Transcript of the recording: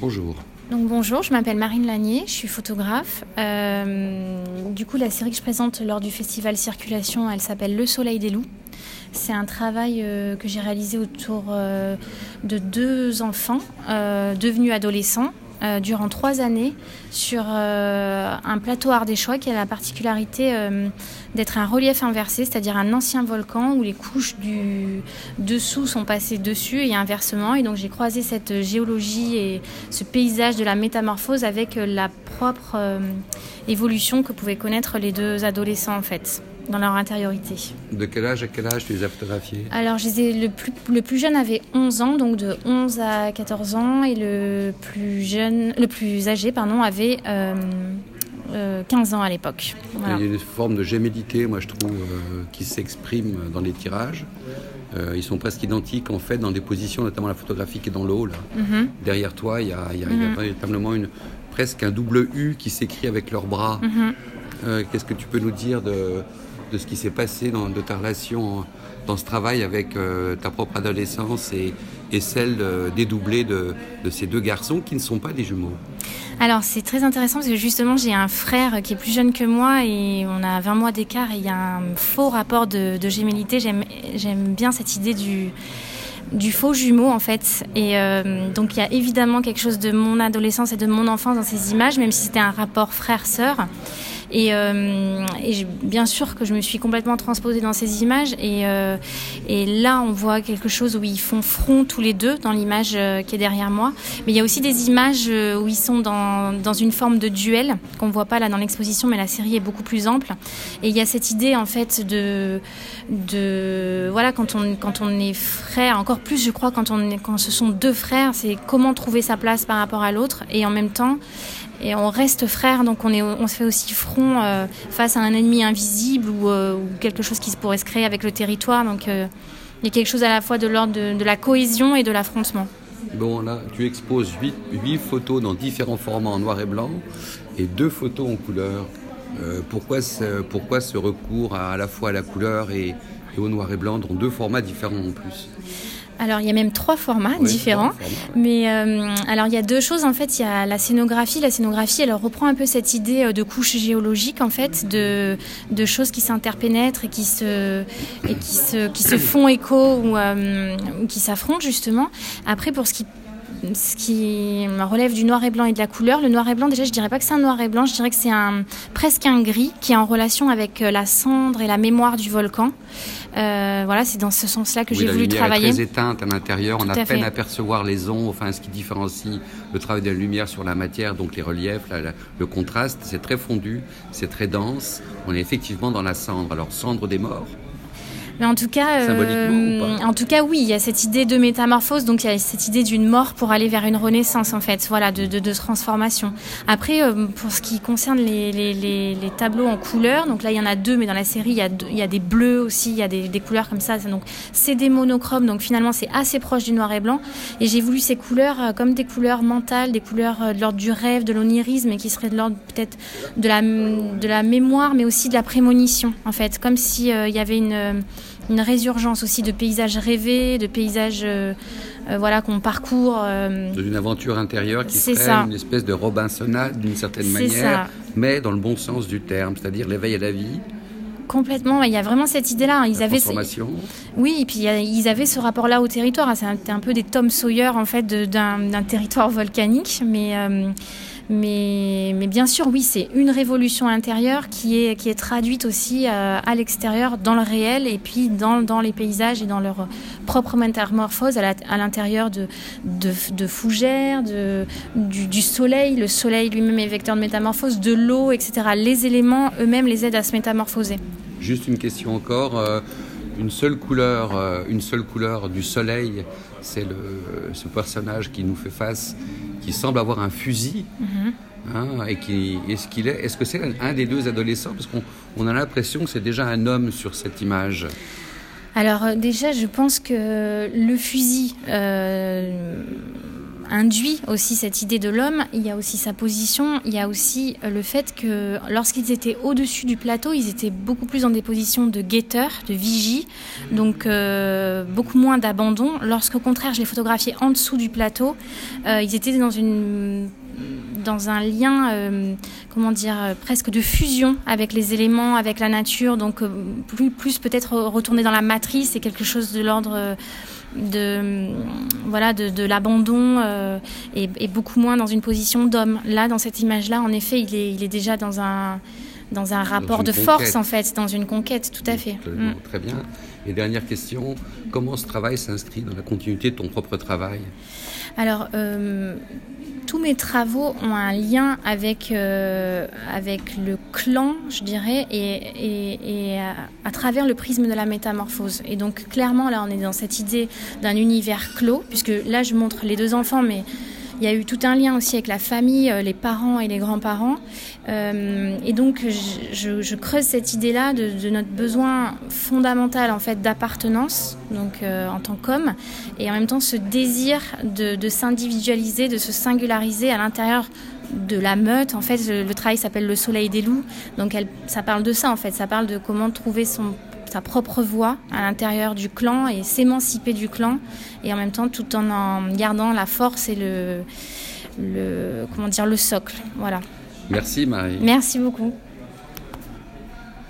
Bonjour. Donc bonjour, je m'appelle Marine Lanier, je suis photographe. Euh, du coup, la série que je présente lors du festival Circulation, elle s'appelle Le Soleil des loups. C'est un travail euh, que j'ai réalisé autour euh, de deux enfants devenus adolescents euh, durant trois années sur euh, un plateau ardéchois qui a la particularité euh, d'être un relief inversé, c'est-à-dire un ancien volcan où les couches du dessous sont passées dessus et inversement. Et donc j'ai croisé cette géologie et ce paysage de la métamorphose avec la propre évolution que pouvaient connaître les deux adolescents en fait dans leur intériorité. De quel âge à quel âge tu les as photographiés Alors, je le, plus, le plus jeune avait 11 ans, donc de 11 à 14 ans, et le plus, jeune, le plus âgé pardon, avait 15 euh, euh, ans à l'époque. Il y a une forme de gémellité, moi je trouve, euh, qui s'exprime dans les tirages. ils sont presque identiques en fait dans des positions, notamment la photographie qui est dans le haut. Là. Mhm. Derrière toi, il y a, y a, mhm. véritablement une, presque un double U qui s'écrit avec leurs bras. Mhm. Qu'est-ce que tu peux nous dire de, de ce qui s'est passé dans, de ta relation dans ce travail avec euh, ta propre adolescence et, et celle dédoublée de, de, ces deux garçons qui ne sont pas des jumeaux. Alors c'est très intéressant parce que justement j'ai un frère qui est plus jeune que moi et on a 20 mois d'écart et il y a un faux rapport de, de gémellité. J'aime bien cette idée du du faux jumeau en fait. Et euh, donc il y a évidemment quelque chose de mon adolescence et de mon enfance dans ces images, même si c'était un rapport frère-sœur. Et, euh, bien sûr que je me suis complètement transposée dans ces images. Et, euh, et, là, on voit quelque chose où ils font front tous les deux dans l'image euh, qui est derrière moi. Mais il y a aussi des images où ils sont dans, dans une forme de duel qu'on voit pas là dans l'exposition, mais la série est beaucoup plus ample. Et il y a cette idée en fait de, de voilà quand on quand on est frère, encore plus je crois quand on quand ce sont deux frères, c'est comment trouver sa place par rapport à l'autre et en même temps et on reste frères, donc on, est, on se fait aussi front euh, face à un ennemi invisible euh, ou, quelque chose qui pourrait se créer avec le territoire. Donc euh, il y a quelque chose à la fois de l'ordre de, la cohésion et de l'affrontement. Bon, là, tu exposes huit photos dans différents formats en noir et blanc et deux photos en couleur. pourquoi, ce, recours à, à la fois à la couleur et, et au noir et blanc dans deux formats différents en plus? Alors il y a même trois formats différents. Mais euh, alors il y a deux choses en fait. Il y a la scénographie. La scénographie, elle reprend un peu cette idée euh, de couche géologique en fait, de, de choses qui s'interpénètrent et qui se et qui se qui se font écho ou, euh, ou qui s'affrontent justement. Après pour ce qui ce qui relève du noir et blanc et de la couleur. Le noir et blanc, déjà, je dirais pas que c'est un noir et blanc, je dirais que c'est un presque un gris qui est en relation avec euh, la cendre et la mémoire du volcan. Euh, voilà, c'est dans ce sens-là que j'ai voulu travailler. La lumière est très éteinte à l'intérieur, on a peine à percevoir les ondes, enfin ce qui différencie le travail de la lumière sur la matière, donc les reliefs, le contraste, c'est très fondu, c'est très dense. On est effectivement dans la cendre. Alors cendre des morts. Mais en tout cas, euh, en tout cas, oui, il y a cette idée de métamorphose, donc il y a cette idée d'une mort pour aller vers une renaissance, en fait, voilà, de, de, de transformation. Après, euh, pour ce qui concerne les, les, les, les, tableaux en couleurs, donc là, il y en a deux, mais dans la série, il y a, il y a des bleus aussi, il y a des, des couleurs comme ça. Donc, c'est des monochromes, donc finalement, c'est assez proche du noir et blanc. Et j'ai voulu ces couleurs euh, comme des couleurs mentales, des couleurs de l'ordre du rêve, de l'onirisme, et qui seraient de l'ordre peut-être de la, de la mémoire, mais aussi de la prémonition, en fait, comme si il y avait une une résurgence aussi de paysages rêvés, de paysages euh, euh, voilà qu'on parcourt. Euh, D'une aventure intérieure qui serait une espèce de Robinsonade d'une certaine manière, mais dans le bon sens du terme, c'est-à-dire l'éveil à la vie. Complètement, il y a vraiment cette idée-là. Ils avaient oui, et puis ils avaient ce rapport-là au territoire. C'était un peu des Tom Sawyer en fait d'un territoire volcanique, mais mais, mais bien sûr, oui, c'est une révolution intérieure qui est, qui est traduite aussi euh, à l'extérieur, dans le réel, et puis dans, dans les paysages et dans leur propre métamorphose à l'intérieur de, de, fougères, de, du, du, soleil. Le soleil lui-même est vecteur de métamorphose, de l'eau, etc. Les éléments eux-mêmes les aident à se métamorphoser. Juste une question encore. Euh, une seule couleur, euh, une seule couleur du soleil, c'est ce personnage qui nous fait face qui semble avoir un fusil. Mhm. Hein, et qui est-ce qu'il est est-ce que c'est un des deux adolescents? Parce qu'on a l'impression que c'est déjà un homme sur cette image alors euh, déjà je pense que le fusil euh, induit aussi cette idée de l'homme, il y a aussi sa position, il y a aussi le fait que lorsqu'ils étaient au-dessus du plateau, ils étaient beaucoup plus dans des positions de guetteurs, de vigie, donc beaucoup moins d'abandon. Lorsqu'au contraire, je les photographiais en dessous du plateau, ils étaient dans une dans un lien, euh, comment dire, euh, presque de fusion avec les éléments, avec la nature. Donc, euh, plus, peut-être retourner dans la matrice et quelque chose de l'ordre de voilà de, l'abandon et, beaucoup moins dans une position d'homme. Là, dans cette image-là, en effet, il est déjà dans un dans un rapport de force en fait, dans une conquête, tout à fait. Mm. Très bien. Et dernière question, comment ce travail s'inscrit dans la continuité de ton propre travail? Alors, tous mes travaux ont un lien avec, euh, avec le clan, je dirais, et, et, à, travers le prisme de la métamorphose. Et donc clairement, là, on est dans cette idée d'un univers clos, puisque là, je montre les deux enfants, mais il y a eu tout un lien aussi avec la famille, euh, les parents et les grands-parents. Euh, et donc, je, creuse cette idée-là de, notre besoin fondamental en fait d'appartenance, euh, en tant qu'homme, et en même temps ce désir de, s'individualiser, de se singulariser à l'intérieur de la meute. En fait, le, travail s'appelle Le Soleil des loups. Donc, ça parle de ça, en fait. Ça parle de comment trouver son sa propre voix à l'intérieur du clan et s'émanciper du clan et en même temps tout en en gardant la force et le, le comment dire le socle. Voilà. Merci Marie. Merci beaucoup.